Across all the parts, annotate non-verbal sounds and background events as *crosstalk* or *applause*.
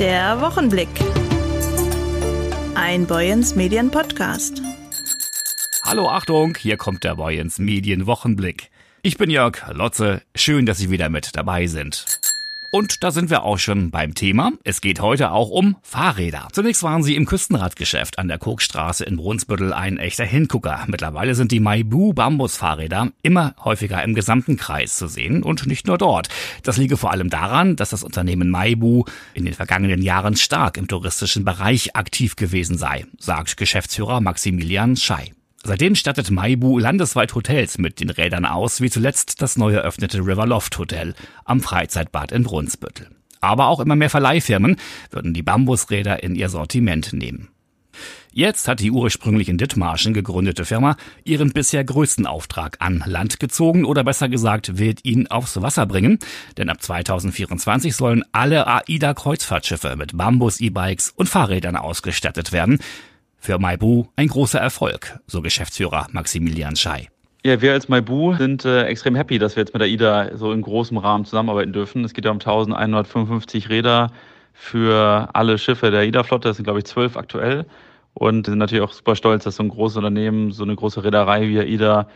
Der Wochenblick. Ein Boyens Medien Podcast. Hallo Achtung, hier kommt der Boyens Medien Wochenblick. Ich bin Jörg Lotze, schön, dass Sie wieder mit dabei sind. Und da sind wir auch schon beim Thema. Es geht heute auch um Fahrräder. Zunächst waren sie im Küstenradgeschäft an der Kokstraße in Brunsbüttel ein echter Hingucker. Mittlerweile sind die Maibu Bambusfahrräder immer häufiger im gesamten Kreis zu sehen und nicht nur dort. Das liege vor allem daran, dass das Unternehmen Maibu in den vergangenen Jahren stark im touristischen Bereich aktiv gewesen sei, sagt Geschäftsführer Maximilian Schei. Seitdem stattet Maibu landesweit Hotels mit den Rädern aus, wie zuletzt das neu eröffnete Riverloft Hotel am Freizeitbad in Brunsbüttel. Aber auch immer mehr Verleihfirmen würden die Bambusräder in ihr Sortiment nehmen. Jetzt hat die ursprünglich in Dithmarschen gegründete Firma ihren bisher größten Auftrag an Land gezogen oder besser gesagt wird ihn aufs Wasser bringen, denn ab 2024 sollen alle AIDA Kreuzfahrtschiffe mit Bambus E-Bikes und Fahrrädern ausgestattet werden. Für Maibu ein großer Erfolg, so Geschäftsführer Maximilian Schei. Ja, wir als Maibu sind äh, extrem happy, dass wir jetzt mit der IDA so in großem Rahmen zusammenarbeiten dürfen. Es geht ja um 1155 Räder für alle Schiffe der IDA-Flotte. Das sind, glaube ich, zwölf aktuell. Und sind natürlich auch super stolz, dass so ein großes Unternehmen, so eine große Reederei wie IDA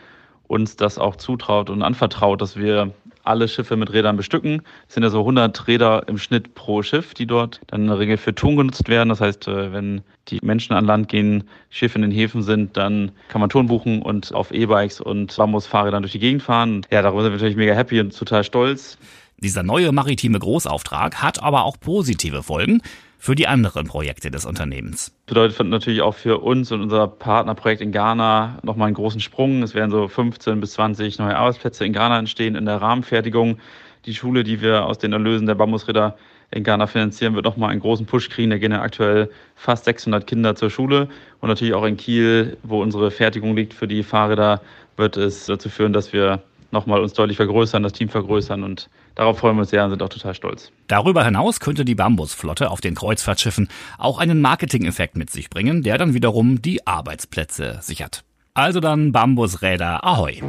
uns das auch zutraut und anvertraut, dass wir alle Schiffe mit Rädern bestücken. Es sind ja so 100 Räder im Schnitt pro Schiff, die dort dann in der Regel für Ton genutzt werden. Das heißt, äh, wenn die Menschen an Land gehen, Schiffe in den Häfen sind, dann kann man Ton buchen und auf E-Bikes und Bambusfahrrädern durch die Gegend fahren. Ja, darüber sind wir natürlich mega happy und total stolz. Dieser neue maritime Großauftrag hat aber auch positive Folgen für die anderen Projekte des Unternehmens. Bedeutet natürlich auch für uns und unser Partnerprojekt in Ghana nochmal einen großen Sprung. Es werden so 15 bis 20 neue Arbeitsplätze in Ghana entstehen in der Rahmenfertigung. Die Schule, die wir aus den Erlösen der Bambusräder in Ghana finanzieren, wird nochmal einen großen Push kriegen. Da gehen ja aktuell fast 600 Kinder zur Schule. Und natürlich auch in Kiel, wo unsere Fertigung liegt für die Fahrräder, wird es dazu führen, dass wir nochmal uns deutlich vergrößern, das Team vergrößern und darauf freuen wir uns sehr und sind auch total stolz. Darüber hinaus könnte die Bambusflotte auf den Kreuzfahrtschiffen auch einen Marketing-Effekt mit sich bringen, der dann wiederum die Arbeitsplätze sichert. Also dann Bambusräder Ahoi!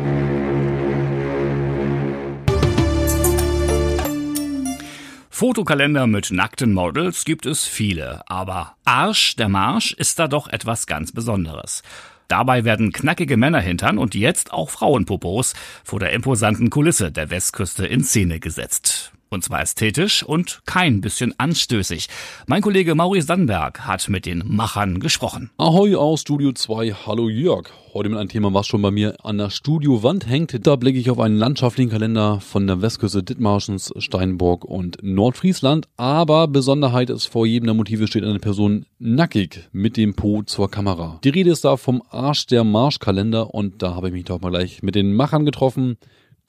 Fotokalender mit nackten Models gibt es viele, aber Arsch der Marsch ist da doch etwas ganz Besonderes. Dabei werden knackige Männerhintern und jetzt auch Frauenpopos vor der imposanten Kulisse der Westküste in Szene gesetzt. Und zwar ästhetisch und kein bisschen anstößig. Mein Kollege Maurice Dannberg hat mit den Machern gesprochen. Ahoi aus Studio 2. Hallo Jörg. Heute mit einem Thema, was schon bei mir an der Studiowand hängt. Da blicke ich auf einen landschaftlichen Kalender von der Westküste Dithmarschens, Steinburg und Nordfriesland. Aber Besonderheit ist, vor jedem der Motive steht eine Person nackig mit dem Po zur Kamera. Die Rede ist da vom Arsch der Marschkalender und da habe ich mich doch mal gleich mit den Machern getroffen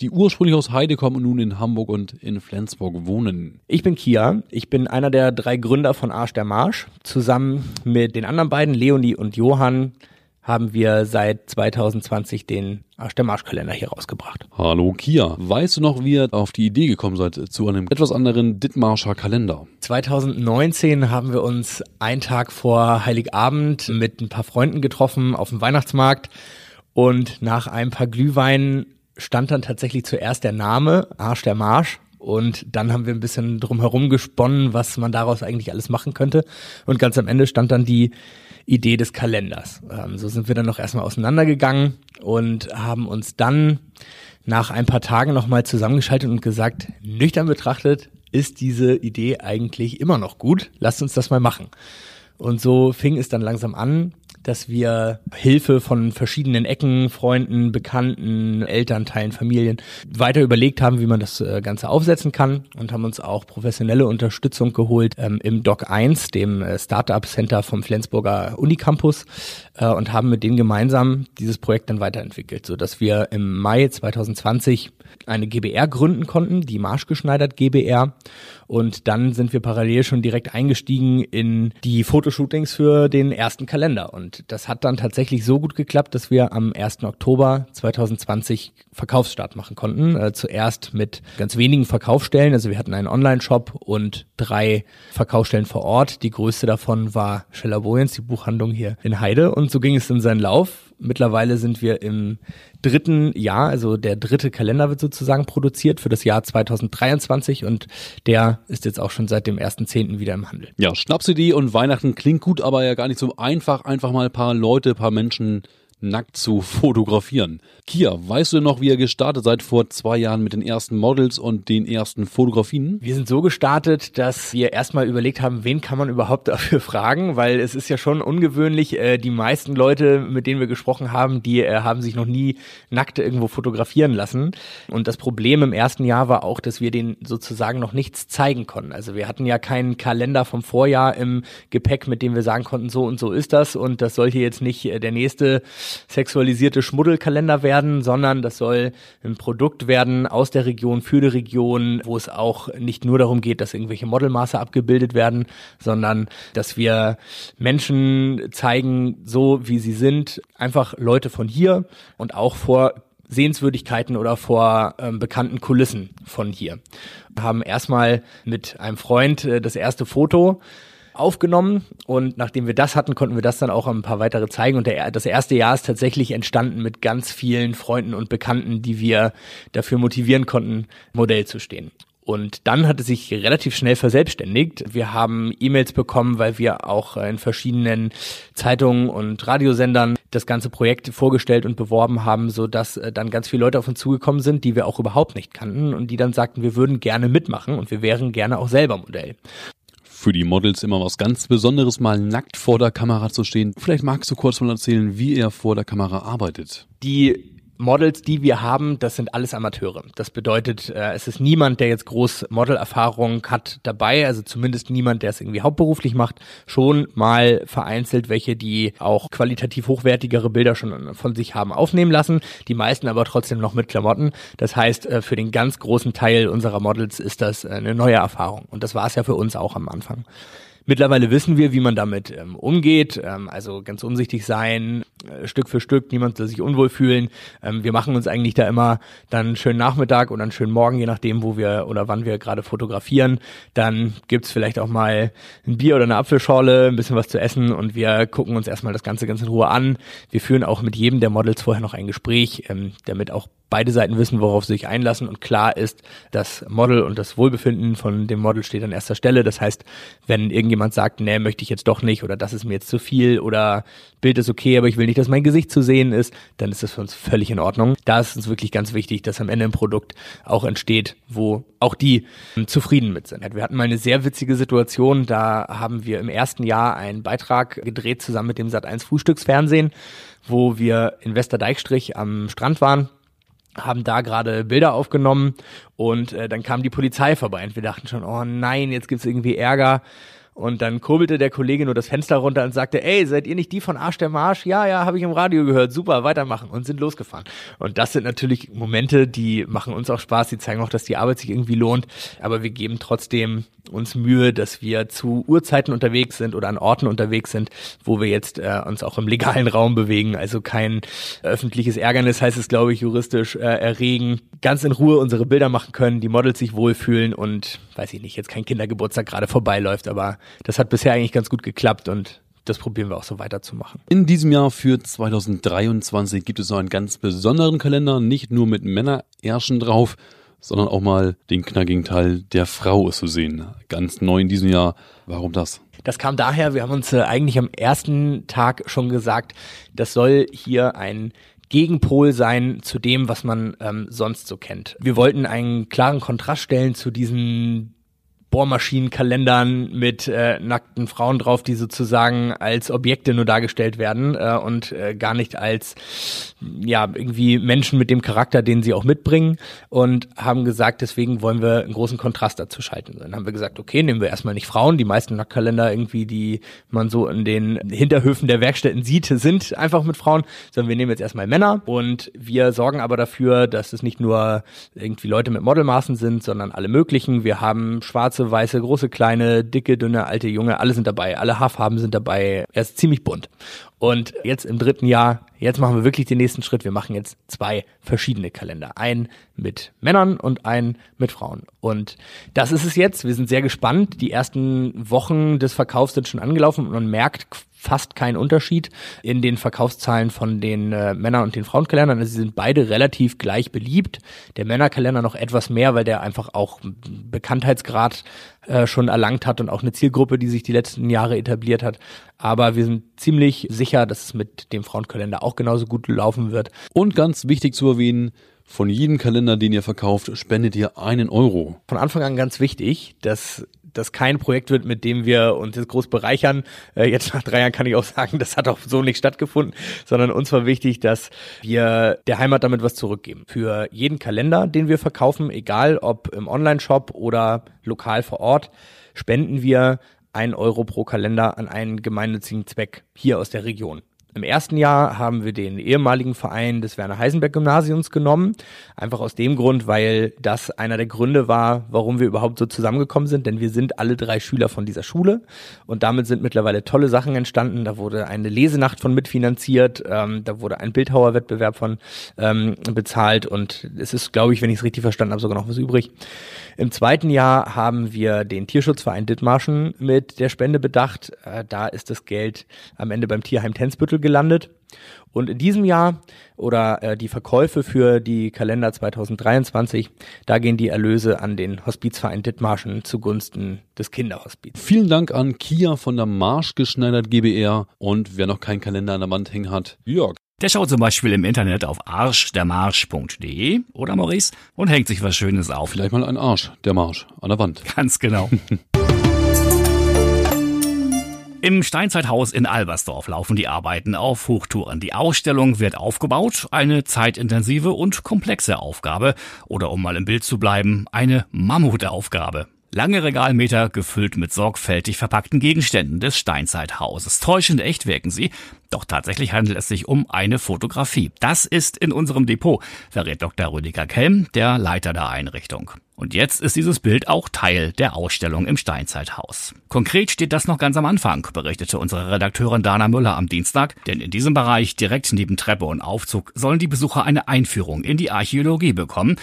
die ursprünglich aus Heide kommen und nun in Hamburg und in Flensburg wohnen. Ich bin Kia. Ich bin einer der drei Gründer von Arsch der Marsch. Zusammen mit den anderen beiden, Leonie und Johann, haben wir seit 2020 den Arsch der Marschkalender hier rausgebracht. Hallo Kia, weißt du noch, wie ihr auf die Idee gekommen seid zu einem etwas anderen Dithmarscher Kalender? 2019 haben wir uns einen Tag vor Heiligabend mit ein paar Freunden getroffen auf dem Weihnachtsmarkt und nach ein paar Glühweinen stand dann tatsächlich zuerst der Name Arsch der Marsch und dann haben wir ein bisschen drumherum gesponnen, was man daraus eigentlich alles machen könnte. Und ganz am Ende stand dann die Idee des Kalenders. Ähm, so sind wir dann noch erstmal auseinandergegangen und haben uns dann nach ein paar Tagen nochmal zusammengeschaltet und gesagt, nüchtern betrachtet ist diese Idee eigentlich immer noch gut. Lasst uns das mal machen. Und so fing es dann langsam an, dass wir Hilfe von verschiedenen Ecken, Freunden, Bekannten, Elternteilen, Familien weiter überlegt haben, wie man das äh, Ganze aufsetzen kann und haben uns auch professionelle Unterstützung geholt ähm, im Doc 1, dem äh, Startup Center vom Flensburger Unicampus äh, und haben mit denen gemeinsam dieses Projekt dann weiterentwickelt, so dass wir im Mai 2020 eine GBR gründen konnten, die Marschgeschneidert GBR und dann sind wir parallel schon direkt eingestiegen in die Fotoshootings für den ersten Kalender. Und das hat dann tatsächlich so gut geklappt, dass wir am 1. Oktober 2020 Verkaufsstart machen konnten. Äh, zuerst mit ganz wenigen Verkaufsstellen. Also wir hatten einen Online-Shop und drei Verkaufsstellen vor Ort. Die größte davon war Scheller Boyens, die Buchhandlung hier in Heide. Und so ging es in seinen Lauf Mittlerweile sind wir im dritten Jahr, also der dritte Kalender wird sozusagen produziert für das Jahr 2023 und der ist jetzt auch schon seit dem 1.10. wieder im Handel. Ja, Schnapsidee und Weihnachten klingt gut, aber ja gar nicht so einfach, einfach mal ein paar Leute, ein paar Menschen nackt zu fotografieren. Kia, weißt du noch, wie ihr gestartet seid vor zwei Jahren mit den ersten Models und den ersten Fotografien? Wir sind so gestartet, dass wir erstmal überlegt haben, wen kann man überhaupt *laughs* dafür fragen, weil es ist ja schon ungewöhnlich. Äh, die meisten Leute, mit denen wir gesprochen haben, die äh, haben sich noch nie nackt irgendwo fotografieren lassen. Und das Problem im ersten Jahr war auch, dass wir denen sozusagen noch nichts zeigen konnten. Also wir hatten ja keinen Kalender vom Vorjahr im Gepäck, mit dem wir sagen konnten, so und so ist das und das sollte jetzt nicht äh, der nächste sexualisierte Schmuddelkalender werden, sondern das soll ein Produkt werden aus der Region für die Region, wo es auch nicht nur darum geht, dass irgendwelche Modelmaße abgebildet werden, sondern dass wir Menschen zeigen, so wie sie sind, einfach Leute von hier und auch vor Sehenswürdigkeiten oder vor ähm, bekannten Kulissen von hier. Wir haben erstmal mit einem Freund äh, das erste Foto aufgenommen und nachdem wir das hatten, konnten wir das dann auch ein paar weitere zeigen und der, das erste Jahr ist tatsächlich entstanden mit ganz vielen Freunden und Bekannten, die wir dafür motivieren konnten, Modell zu stehen. Und dann hat es sich relativ schnell verselbstständigt. Wir haben E-Mails bekommen, weil wir auch in verschiedenen Zeitungen und Radiosendern das ganze Projekt vorgestellt und beworben haben, so dass äh, dann ganz viele Leute auf uns zugekommen sind, die wir auch überhaupt nicht kannten und die dann sagten, wir würden gerne mitmachen und wir wären gerne auch selber Modell für die Models immer was ganz Besonderes, mal nackt vor der Kamera zu stehen. Vielleicht magst du kurz mal erzählen, wie er vor der Kamera arbeitet. Die Models, die wir haben, das sind alles Amateure. Das bedeutet, äh, es ist niemand, der jetzt groß Modelerfahrung hat dabei, also zumindest niemand, der es irgendwie hauptberuflich macht. Schon mal vereinzelt welche, die auch qualitativ hochwertigere Bilder schon von sich haben aufnehmen lassen. Die meisten aber trotzdem noch mit Klamotten. Das heißt, äh, für den ganz großen Teil unserer Models ist das eine neue Erfahrung. Und das war es ja für uns auch am Anfang. Mittlerweile wissen wir, wie man damit ähm, umgeht, ähm, also ganz umsichtig sein, äh, Stück für Stück, niemand soll sich unwohl fühlen. Ähm, wir machen uns eigentlich da immer dann einen schönen Nachmittag oder einen schönen Morgen, je nachdem, wo wir oder wann wir gerade fotografieren. Dann gibt's vielleicht auch mal ein Bier oder eine Apfelschorle, ein bisschen was zu essen und wir gucken uns erstmal das Ganze ganz in Ruhe an. Wir führen auch mit jedem der Models vorher noch ein Gespräch, ähm, damit auch beide Seiten wissen, worauf sie sich einlassen und klar ist, das Model und das Wohlbefinden von dem Model steht an erster Stelle. Das heißt, wenn irgendjemand sagt, nee, möchte ich jetzt doch nicht oder das ist mir jetzt zu viel oder Bild ist okay, aber ich will nicht, dass mein Gesicht zu sehen ist, dann ist das für uns völlig in Ordnung. Da ist uns wirklich ganz wichtig, dass am Ende ein Produkt auch entsteht, wo auch die zufrieden mit sind. Wir hatten mal eine sehr witzige Situation, da haben wir im ersten Jahr einen Beitrag gedreht zusammen mit dem Sat1 Frühstücksfernsehen, wo wir in Westerdeichstrich am Strand waren haben da gerade Bilder aufgenommen und äh, dann kam die Polizei vorbei und wir dachten schon, oh nein, jetzt gibt's irgendwie Ärger. Und dann kurbelte der Kollege nur das Fenster runter und sagte, ey, seid ihr nicht die von Arsch der Marsch? Ja, ja, habe ich im Radio gehört. Super, weitermachen. Und sind losgefahren. Und das sind natürlich Momente, die machen uns auch Spaß. Die zeigen auch, dass die Arbeit sich irgendwie lohnt. Aber wir geben trotzdem uns Mühe, dass wir zu Uhrzeiten unterwegs sind oder an Orten unterwegs sind, wo wir jetzt äh, uns auch im legalen Raum bewegen. Also kein öffentliches Ärgernis heißt es, glaube ich, juristisch äh, erregen. Ganz in Ruhe unsere Bilder machen können, die Models sich wohlfühlen und weiß ich nicht, jetzt kein Kindergeburtstag gerade vorbeiläuft, aber das hat bisher eigentlich ganz gut geklappt und das probieren wir auch so weiterzumachen. In diesem Jahr für 2023 gibt es noch einen ganz besonderen Kalender, nicht nur mit Männerärschen drauf, sondern auch mal den knackigen Teil der Frau ist zu sehen. Ganz neu in diesem Jahr. Warum das? Das kam daher, wir haben uns äh, eigentlich am ersten Tag schon gesagt, das soll hier ein Gegenpol sein zu dem, was man ähm, sonst so kennt. Wir wollten einen klaren Kontrast stellen zu diesen Bohrmaschinenkalendern mit äh, nackten Frauen drauf, die sozusagen als Objekte nur dargestellt werden äh, und äh, gar nicht als ja irgendwie Menschen mit dem Charakter, den sie auch mitbringen und haben gesagt, deswegen wollen wir einen großen Kontrast dazu schalten. Dann haben wir gesagt, okay, nehmen wir erstmal nicht Frauen, die meisten Nacktkalender irgendwie, die man so in den Hinterhöfen der Werkstätten sieht, sind einfach mit Frauen, sondern wir nehmen jetzt erstmal Männer und wir sorgen aber dafür, dass es nicht nur irgendwie Leute mit Modelmaßen sind, sondern alle möglichen. Wir haben schwarze schwarze, weiße, große, kleine, dicke, dünne, alte, junge, alle sind dabei. Alle Haarfarben sind dabei. Er ist ziemlich bunt. Und jetzt im dritten Jahr, jetzt machen wir wirklich den nächsten Schritt. Wir machen jetzt zwei verschiedene Kalender. Einen mit Männern und einen mit Frauen. Und das ist es jetzt. Wir sind sehr gespannt. Die ersten Wochen des Verkaufs sind schon angelaufen und man merkt fast kein Unterschied in den Verkaufszahlen von den äh, Männer- und den Frauenkalendern. Also sie sind beide relativ gleich beliebt. Der Männerkalender noch etwas mehr, weil der einfach auch Bekanntheitsgrad äh, schon erlangt hat und auch eine Zielgruppe, die sich die letzten Jahre etabliert hat. Aber wir sind ziemlich sicher, dass es mit dem Frauenkalender auch genauso gut laufen wird. Und ganz wichtig zu erwähnen, von jedem Kalender, den ihr verkauft, spendet ihr einen Euro. Von Anfang an ganz wichtig, dass das kein Projekt wird, mit dem wir uns jetzt groß bereichern. Äh, jetzt nach drei Jahren kann ich auch sagen, *laughs* das hat auch so nicht stattgefunden, sondern uns war wichtig, dass wir der Heimat damit was zurückgeben. Für jeden Kalender, den wir verkaufen, egal ob im Online-Shop oder lokal vor Ort, spenden wir ein Euro pro Kalender an einen gemeinnützigen Zweck hier aus der Region. Im ersten Jahr haben wir den ehemaligen Verein des Werner Heisenberg Gymnasiums genommen. Einfach aus dem Grund, weil das einer der Gründe war, warum wir überhaupt so zusammengekommen sind. Denn wir sind alle drei Schüler von dieser Schule. Und damit sind mittlerweile tolle Sachen entstanden. Da wurde eine Lesenacht von mitfinanziert. Ähm, da wurde ein Bildhauerwettbewerb von ähm, bezahlt. Und es ist, glaube ich, wenn ich es richtig verstanden habe, sogar noch was übrig. Im zweiten Jahr haben wir den Tierschutzverein Dithmarschen mit der Spende bedacht. Äh, da ist das Geld am Ende beim Tierheim Tensbüttel gelandet. Und in diesem Jahr oder äh, die Verkäufe für die Kalender 2023, da gehen die Erlöse an den Hospizverein Dithmarschen zugunsten des Kinderhospiz. Vielen Dank an Kia von der Marsch geschneidert GBR und wer noch keinen Kalender an der Wand hängen hat, Jörg. Der schaut zum Beispiel im Internet auf arschdermarsch.de oder Maurice und hängt sich was Schönes auf. Vielleicht mal ein Arsch, der Marsch, an der Wand. Ganz genau. *laughs* Im Steinzeithaus in Albersdorf laufen die Arbeiten auf Hochtouren. Die Ausstellung wird aufgebaut, eine zeitintensive und komplexe Aufgabe oder um mal im Bild zu bleiben, eine Mammutaufgabe. Lange Regalmeter gefüllt mit sorgfältig verpackten Gegenständen des Steinzeithauses. Täuschend echt wirken sie, doch tatsächlich handelt es sich um eine Fotografie. Das ist in unserem Depot, verrät Dr. Rüdiger Kelm, der Leiter der Einrichtung. Und jetzt ist dieses Bild auch Teil der Ausstellung im Steinzeithaus. Konkret steht das noch ganz am Anfang, berichtete unsere Redakteurin Dana Müller am Dienstag, denn in diesem Bereich direkt neben Treppe und Aufzug sollen die Besucher eine Einführung in die Archäologie bekommen,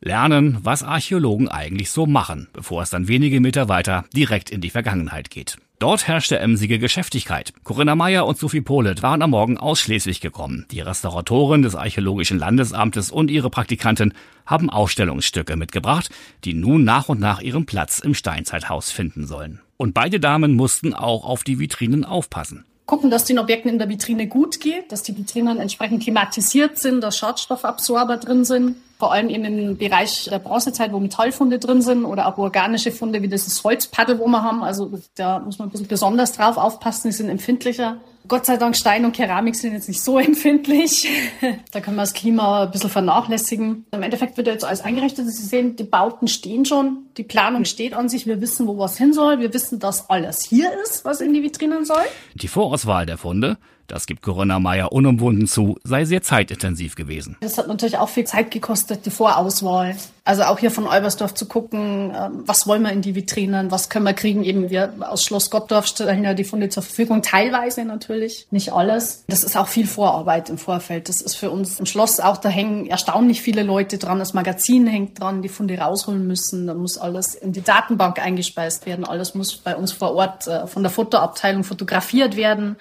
lernen, was Archäologen eigentlich so machen, bevor es dann wenige Meter weiter direkt in die Vergangenheit geht. Dort herrschte emsige Geschäftigkeit. Corinna Meyer und Sophie Polet waren am Morgen aus Schleswig gekommen. Die Restauratorin des Archäologischen Landesamtes und ihre Praktikantin haben Ausstellungsstücke mitgebracht, die nun nach und nach ihren Platz im Steinzeithaus finden sollen. Und beide Damen mussten auch auf die Vitrinen aufpassen gucken, dass den Objekten in der Vitrine gut geht, dass die Vitrinen entsprechend klimatisiert sind, dass Schadstoffabsorber drin sind. Vor allem eben im Bereich der Bronzezeit, wo Metallfunde drin sind oder auch organische Funde wie dieses Holzpaddel, wo wir haben. Also da muss man ein bisschen besonders drauf aufpassen, die sind empfindlicher. Gott sei Dank Stein und Keramik sind jetzt nicht so *laughs* empfindlich. da können wir das Klima ein bisschen vernachlässigen. Im Endeffekt wird jetzt alles eingerichtet. Sie sehen, die Bauten stehen schon. Die Planung steht an sich. Wir wissen, wo was hin soll. Wir wissen, dass alles hier ist, was in die Vitrinen soll. Die Vorauswahl der Funde das gibt Corinna Meyer unumwunden zu, sei sehr zeitintensiv gewesen. Das hat natürlich auch viel Zeit gekostet, die Vorauswahl. Also auch hier von Olbersdorf zu gucken, ähm, was wollen wir in die Vitrinen, was können wir kriegen. Eben wir aus Schloss Gottdorf stellen ja die Funde zur Verfügung, teilweise natürlich, nicht alles. Das ist auch viel Vorarbeit im Vorfeld. Das ist für uns im Schloss auch, da hängen erstaunlich viele Leute dran. Das Magazin hängt dran, die Funde rausholen müssen. Da muss alles in die Datenbank eingespeist werden. Alles muss bei uns vor Ort äh, von der Fotoabteilung fotografiert werden.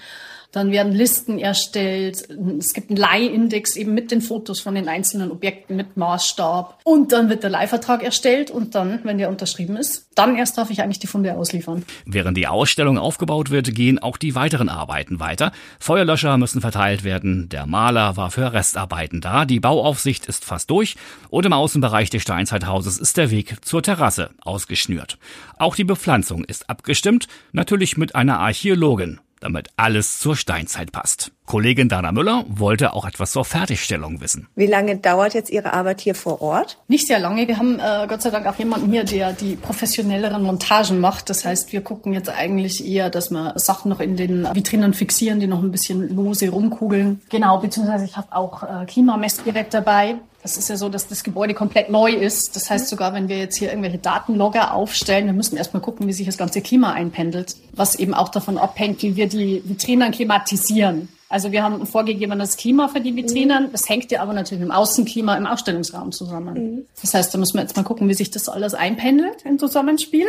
Dann werden Listen erstellt. Es gibt einen Leihindex eben mit den Fotos von den einzelnen Objekten mit Maßstab. Und dann wird der Leihvertrag erstellt und dann, wenn der unterschrieben ist, dann erst darf ich eigentlich die Funde ausliefern. Während die Ausstellung aufgebaut wird, gehen auch die weiteren Arbeiten weiter. Feuerlöscher müssen verteilt werden. Der Maler war für Restarbeiten da. Die Bauaufsicht ist fast durch. Und im Außenbereich des Steinzeithauses ist der Weg zur Terrasse ausgeschnürt. Auch die Bepflanzung ist abgestimmt. Natürlich mit einer Archäologin damit alles zur Steinzeit passt. Kollegin Dana Müller wollte auch etwas zur Fertigstellung wissen. Wie lange dauert jetzt Ihre Arbeit hier vor Ort? Nicht sehr lange. Wir haben äh, Gott sei Dank auch jemanden hier, der die professionelleren Montagen macht. Das heißt, wir gucken jetzt eigentlich eher, dass wir Sachen noch in den Vitrinen fixieren, die noch ein bisschen lose rumkugeln. Genau, beziehungsweise ich habe auch äh, Klimamessgerät dabei. Das ist ja so, dass das Gebäude komplett neu ist. Das heißt, sogar wenn wir jetzt hier irgendwelche Datenlogger aufstellen, wir müssen erstmal gucken, wie sich das ganze Klima einpendelt, was eben auch davon abhängt, wie wir die Vitrinen klimatisieren. Also wir haben ein vorgegebenes Klima für die Vitrinen. Das hängt ja aber natürlich dem Außenklima im Ausstellungsraum zusammen. Mhm. Das heißt, da müssen wir jetzt mal gucken, wie sich das alles einpendelt im Zusammenspiel.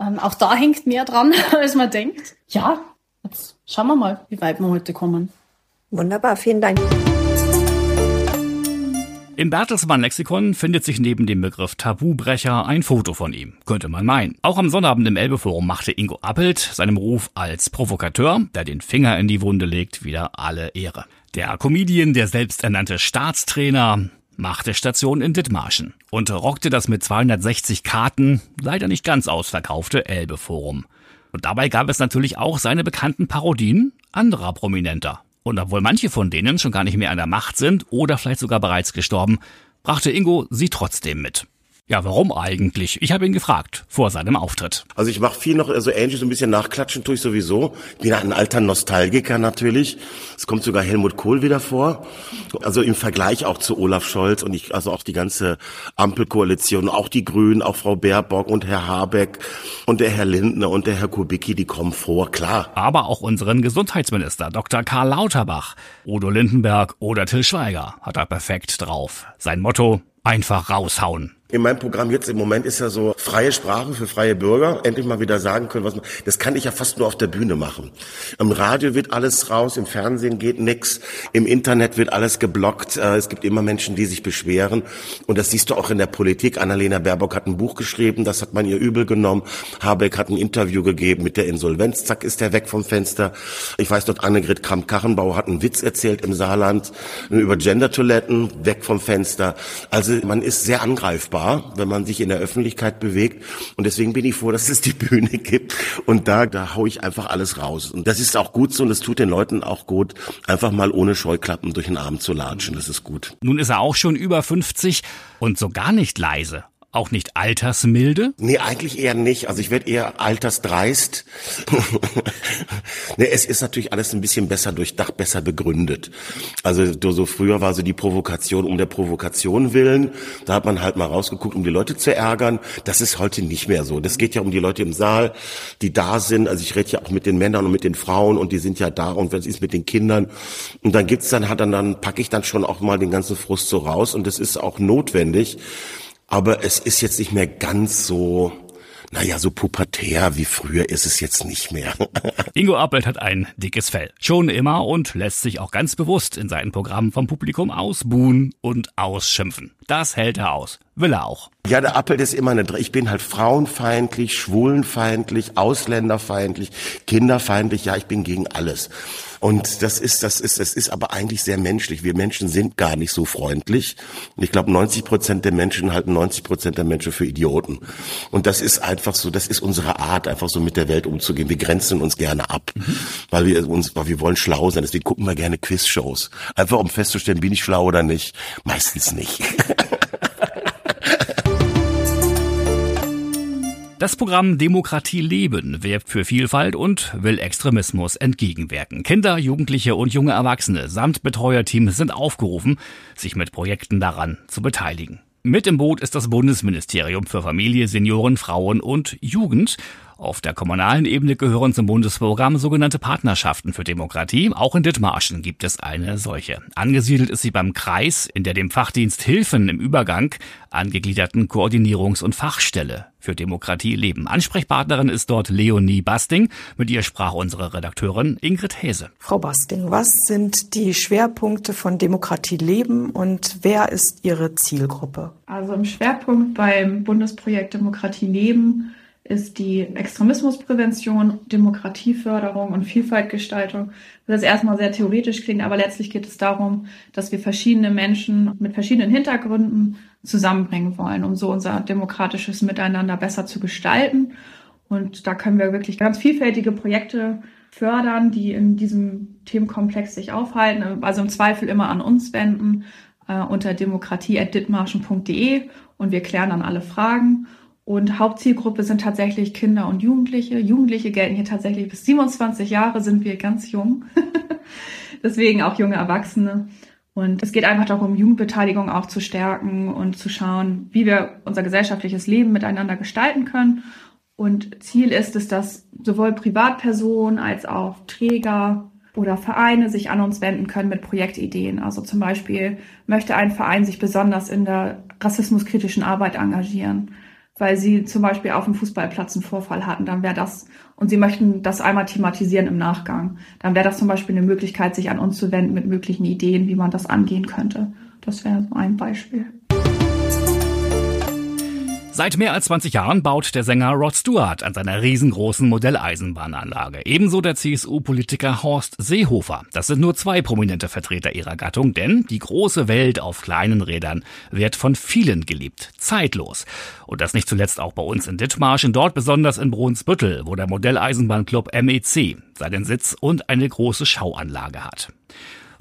Ähm, auch da hängt mehr dran, *laughs* als man denkt. Ja, Jetzt schauen wir mal, wie weit wir heute kommen. Wunderbar, vielen Dank. Im Bertelsmann-Lexikon findet sich neben dem Begriff Tabubrecher ein Foto von ihm, könnte man meinen. Auch am Sonnabend im Elbe-Forum machte Ingo Appelt seinem Ruf als Provokateur, der den Finger in die Wunde legt, wieder alle Ehre. Der Comedian, der selbsternannte Staatstrainer, machte Station in Dithmarschen und rockte das mit 260 Karten, leider nicht ganz ausverkaufte Elbe-Forum. Und dabei gab es natürlich auch seine bekannten Parodien anderer Prominenter. Und obwohl manche von denen schon gar nicht mehr an der Macht sind oder vielleicht sogar bereits gestorben, brachte Ingo sie trotzdem mit. Ja, warum eigentlich? Ich habe ihn gefragt vor seinem Auftritt. Also ich mache viel noch, also ähnlich so ein bisschen nachklatschen tue ich sowieso. Ich bin ein alter Nostalgiker natürlich. Es kommt sogar Helmut Kohl wieder vor. Also im Vergleich auch zu Olaf Scholz und ich, also auch die ganze Ampelkoalition, auch die Grünen, auch Frau Baerbock und Herr Habeck und der Herr Lindner und der Herr Kubicki, die kommen vor, klar. Aber auch unseren Gesundheitsminister Dr. Karl Lauterbach, Udo Lindenberg oder Till Schweiger hat er perfekt drauf. Sein Motto, einfach raushauen in meinem Programm jetzt im Moment ist ja so freie Sprache für freie Bürger, endlich mal wieder sagen können, was man, das kann ich ja fast nur auf der Bühne machen. Im Radio wird alles raus, im Fernsehen geht nix, im Internet wird alles geblockt, äh, es gibt immer Menschen, die sich beschweren und das siehst du auch in der Politik. Annalena Baerbock hat ein Buch geschrieben, das hat man ihr übel genommen. Habeck hat ein Interview gegeben mit der Insolvenz, zack ist der weg vom Fenster. Ich weiß dort, Annegret Kramp-Karrenbauer hat einen Witz erzählt im Saarland über Gender-Toiletten, weg vom Fenster. Also man ist sehr angreifbar Gefahr, wenn man sich in der Öffentlichkeit bewegt. Und deswegen bin ich froh, dass es die Bühne gibt. Und da, da hau ich einfach alles raus. Und das ist auch gut so und es tut den Leuten auch gut, einfach mal ohne Scheuklappen durch den Abend zu latschen. Das ist gut. Nun ist er auch schon über 50 und so gar nicht leise. Auch nicht altersmilde? Nee, eigentlich eher nicht. Also ich werde eher altersdreist. *laughs* nee, es ist natürlich alles ein bisschen besser durchdacht, besser begründet. Also so früher war so die Provokation um der Provokation willen. Da hat man halt mal rausgeguckt, um die Leute zu ärgern. Das ist heute nicht mehr so. Das geht ja um die Leute im Saal, die da sind. Also ich rede ja auch mit den Männern und mit den Frauen und die sind ja da und was ist mit den Kindern. Und dann gibt's dann, hat dann, dann packe ich dann schon auch mal den ganzen Frust so raus und das ist auch notwendig. Aber es ist jetzt nicht mehr ganz so, naja, so pubertär wie früher ist es jetzt nicht mehr. *laughs* Ingo Appelt hat ein dickes Fell. Schon immer und lässt sich auch ganz bewusst in seinen Programmen vom Publikum ausbuhen und ausschimpfen. Das hält er aus. Will er auch. Ja, der Appelt ist immer eine, ich bin halt frauenfeindlich, schwulenfeindlich, ausländerfeindlich, kinderfeindlich. Ja, ich bin gegen alles. Und das ist, das ist, das ist aber eigentlich sehr menschlich. Wir Menschen sind gar nicht so freundlich. Ich glaube, 90 Prozent der Menschen halten 90 Prozent der Menschen für Idioten. Und das ist einfach so, das ist unsere Art, einfach so mit der Welt umzugehen. Wir grenzen uns gerne ab, mhm. weil wir uns, weil wir wollen schlau sein. Deswegen gucken wir gerne Quizshows. Einfach um festzustellen, bin ich schlau oder nicht. Meistens nicht. *laughs* Das Programm Demokratie leben wirbt für Vielfalt und will Extremismus entgegenwirken. Kinder, Jugendliche und junge Erwachsene samt Betreuerteams sind aufgerufen, sich mit Projekten daran zu beteiligen. Mit im Boot ist das Bundesministerium für Familie, Senioren, Frauen und Jugend. Auf der kommunalen Ebene gehören zum Bundesprogramm sogenannte Partnerschaften für Demokratie. Auch in Dithmarschen gibt es eine solche. Angesiedelt ist sie beim Kreis in der dem Fachdienst Hilfen im Übergang angegliederten Koordinierungs- und Fachstelle für Demokratie leben. Ansprechpartnerin ist dort Leonie Basting. Mit ihr sprach unsere Redakteurin Ingrid Häse. Frau Basting, was sind die Schwerpunkte von Demokratie leben und wer ist Ihre Zielgruppe? Also im Schwerpunkt beim Bundesprojekt Demokratie leben ist die Extremismusprävention, Demokratieförderung und Vielfaltgestaltung. Das ist erstmal sehr theoretisch klingt, aber letztlich geht es darum, dass wir verschiedene Menschen mit verschiedenen Hintergründen zusammenbringen wollen, um so unser demokratisches Miteinander besser zu gestalten. Und da können wir wirklich ganz vielfältige Projekte fördern, die in diesem Themenkomplex sich aufhalten. Also im Zweifel immer an uns wenden äh, unter demokratie.ditmarschen.de und wir klären dann alle Fragen. Und Hauptzielgruppe sind tatsächlich Kinder und Jugendliche. Jugendliche gelten hier tatsächlich bis 27 Jahre sind wir ganz jung. *laughs* Deswegen auch junge Erwachsene. Und es geht einfach darum, Jugendbeteiligung auch zu stärken und zu schauen, wie wir unser gesellschaftliches Leben miteinander gestalten können. Und Ziel ist es, dass sowohl Privatpersonen als auch Träger oder Vereine sich an uns wenden können mit Projektideen. Also zum Beispiel möchte ein Verein sich besonders in der rassismuskritischen Arbeit engagieren weil sie zum Beispiel auf dem Fußballplatz einen Vorfall hatten, dann wäre das, und sie möchten das einmal thematisieren im Nachgang, dann wäre das zum Beispiel eine Möglichkeit, sich an uns zu wenden mit möglichen Ideen, wie man das angehen könnte. Das wäre so ein Beispiel. Seit mehr als 20 Jahren baut der Sänger Rod Stewart an seiner riesengroßen Modelleisenbahnanlage. Ebenso der CSU-Politiker Horst Seehofer. Das sind nur zwei prominente Vertreter ihrer Gattung, denn die große Welt auf kleinen Rädern wird von vielen geliebt. Zeitlos. Und das nicht zuletzt auch bei uns in Dithmarschen, dort besonders in Brunsbüttel, wo der Modelleisenbahnclub MEC seinen Sitz und eine große Schauanlage hat.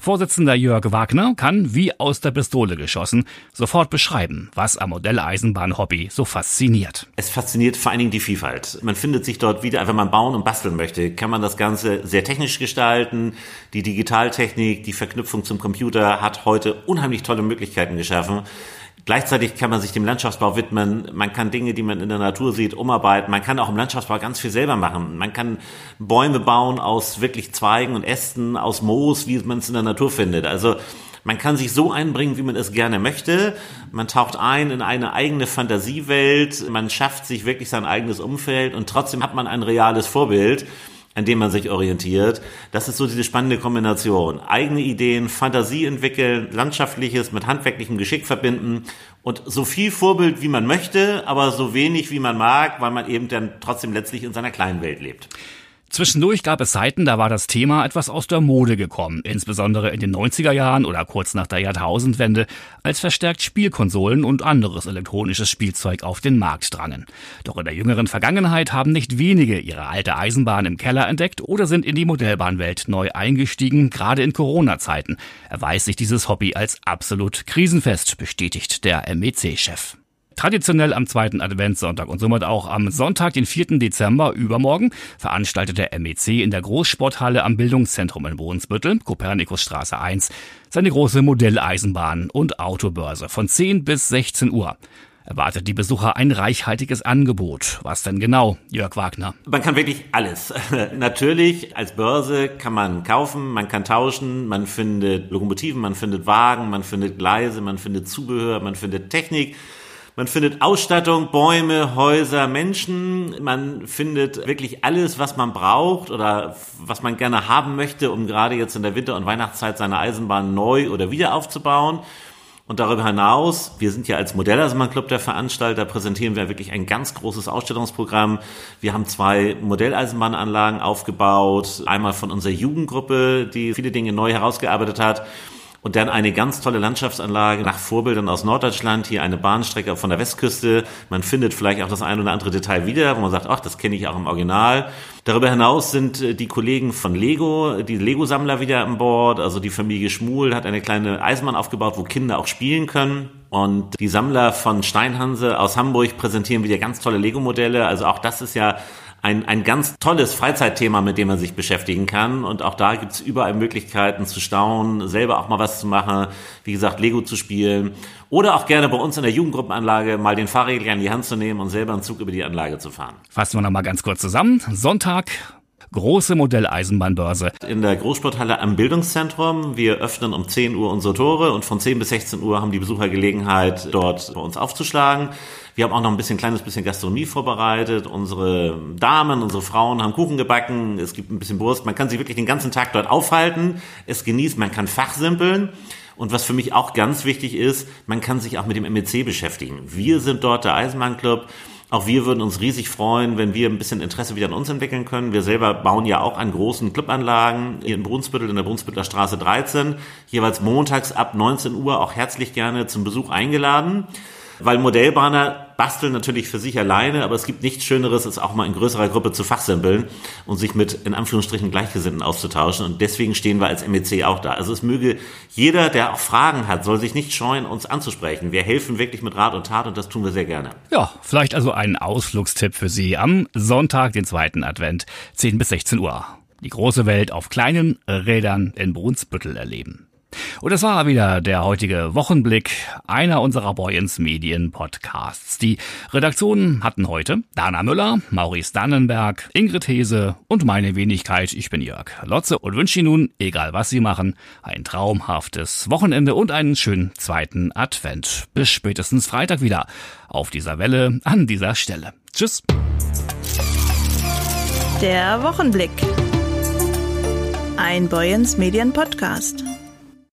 Vorsitzender Jörg Wagner kann, wie aus der Pistole geschossen, sofort beschreiben, was am Modelleisenbahn-Hobby so fasziniert. Es fasziniert vor allen Dingen die Vielfalt. Man findet sich dort wieder, wenn man bauen und basteln möchte, kann man das Ganze sehr technisch gestalten. Die Digitaltechnik, die Verknüpfung zum Computer hat heute unheimlich tolle Möglichkeiten geschaffen. Gleichzeitig kann man sich dem Landschaftsbau widmen. Man kann Dinge, die man in der Natur sieht, umarbeiten. Man kann auch im Landschaftsbau ganz viel selber machen. Man kann Bäume bauen aus wirklich Zweigen und Ästen, aus Moos, wie man es in der Natur findet. Also man kann sich so einbringen, wie man es gerne möchte. Man taucht ein in eine eigene Fantasiewelt. Man schafft sich wirklich sein eigenes Umfeld und trotzdem hat man ein reales Vorbild an dem man sich orientiert. Das ist so diese spannende Kombination. Eigene Ideen, Fantasie entwickeln, Landschaftliches mit handwerklichem Geschick verbinden und so viel Vorbild, wie man möchte, aber so wenig, wie man mag, weil man eben dann trotzdem letztlich in seiner kleinen Welt lebt. Zwischendurch gab es Zeiten, da war das Thema etwas aus der Mode gekommen, insbesondere in den 90er Jahren oder kurz nach der Jahrtausendwende, als verstärkt Spielkonsolen und anderes elektronisches Spielzeug auf den Markt drangen. Doch in der jüngeren Vergangenheit haben nicht wenige ihre alte Eisenbahn im Keller entdeckt oder sind in die Modellbahnwelt neu eingestiegen, gerade in Corona-Zeiten erweist sich dieses Hobby als absolut krisenfest, bestätigt der MEC-Chef. Traditionell am zweiten Adventssonntag und somit auch am Sonntag, den 4. Dezember übermorgen, veranstaltet der MEC in der Großsporthalle am Bildungszentrum in Brunsbüttel, Kopernikusstraße 1, seine große Modelleisenbahn und Autobörse von 10 bis 16 Uhr erwartet die Besucher ein reichhaltiges Angebot. Was denn genau, Jörg Wagner? Man kann wirklich alles. *laughs* Natürlich, als Börse kann man kaufen, man kann tauschen, man findet Lokomotiven, man findet Wagen, man findet Gleise, man findet Zubehör, man findet Technik. Man findet Ausstattung, Bäume, Häuser, Menschen. Man findet wirklich alles, was man braucht oder was man gerne haben möchte, um gerade jetzt in der Winter- und Weihnachtszeit seine Eisenbahn neu oder wieder aufzubauen. Und darüber hinaus, wir sind ja als Modelleisenbahnclub der Veranstalter, präsentieren wir wirklich ein ganz großes Ausstellungsprogramm. Wir haben zwei Modelleisenbahnanlagen aufgebaut. Einmal von unserer Jugendgruppe, die viele Dinge neu herausgearbeitet hat. Und dann eine ganz tolle Landschaftsanlage nach Vorbildern aus Norddeutschland, hier eine Bahnstrecke von der Westküste. Man findet vielleicht auch das ein oder andere Detail wieder, wo man sagt, ach, das kenne ich auch im Original. Darüber hinaus sind äh, die Kollegen von Lego, die Lego-Sammler wieder an Bord. Also die Familie Schmuhl hat eine kleine Eisenbahn aufgebaut, wo Kinder auch spielen können. Und die Sammler von Steinhanse aus Hamburg präsentieren wieder ganz tolle Lego-Modelle. Also auch das ist ja ein, ein ganz tolles Freizeitthema, mit dem man sich beschäftigen kann. Und auch da gibt's überall Möglichkeiten zu staunen, selber auch mal was zu machen, wie gesagt, Lego zu spielen. Oder auch gerne bei uns in der Jugendgruppenanlage mal den Fahrräder in die Hand zu nehmen und selber einen Zug über die Anlage zu fahren. Fassen wir nochmal ganz kurz zusammen. Sonntag, große Modelleisenbahnbörse. In der Großsporthalle am Bildungszentrum. Wir öffnen um 10 Uhr unsere Tore und von 10 bis 16 Uhr haben die Besucher Gelegenheit, dort bei uns aufzuschlagen. Wir haben auch noch ein bisschen kleines bisschen Gastronomie vorbereitet. Unsere Damen, unsere Frauen haben Kuchen gebacken. Es gibt ein bisschen Wurst. Man kann sich wirklich den ganzen Tag dort aufhalten. Es genießt. Man kann fachsimpeln. Und was für mich auch ganz wichtig ist, man kann sich auch mit dem MEC beschäftigen. Wir sind dort der Eisenbahnclub. Auch wir würden uns riesig freuen, wenn wir ein bisschen Interesse wieder an uns entwickeln können. Wir selber bauen ja auch an großen Clubanlagen hier in Brunsbüttel, in der Brunsbütteler Straße 13. Jeweils montags ab 19 Uhr auch herzlich gerne zum Besuch eingeladen. Weil Modellbahner basteln natürlich für sich alleine, aber es gibt nichts Schöneres, als auch mal in größerer Gruppe zu fachsimpeln und sich mit in Anführungsstrichen Gleichgesinnten auszutauschen. Und deswegen stehen wir als MEC auch da. Also es möge jeder, der auch Fragen hat, soll sich nicht scheuen, uns anzusprechen. Wir helfen wirklich mit Rat und Tat und das tun wir sehr gerne. Ja, vielleicht also ein Ausflugstipp für Sie am Sonntag, den zweiten Advent, 10 bis 16 Uhr. Die große Welt auf kleinen Rädern in Brunsbüttel erleben. Und das war wieder der heutige Wochenblick, einer unserer Boyens Medien Podcasts. Die Redaktionen hatten heute Dana Müller, Maurice Dannenberg, Ingrid Hese und meine Wenigkeit. Ich bin Jörg Lotze und wünsche Ihnen nun, egal was Sie machen, ein traumhaftes Wochenende und einen schönen zweiten Advent. Bis spätestens Freitag wieder auf dieser Welle an dieser Stelle. Tschüss. Der Wochenblick. Ein Boyens Medien Podcast.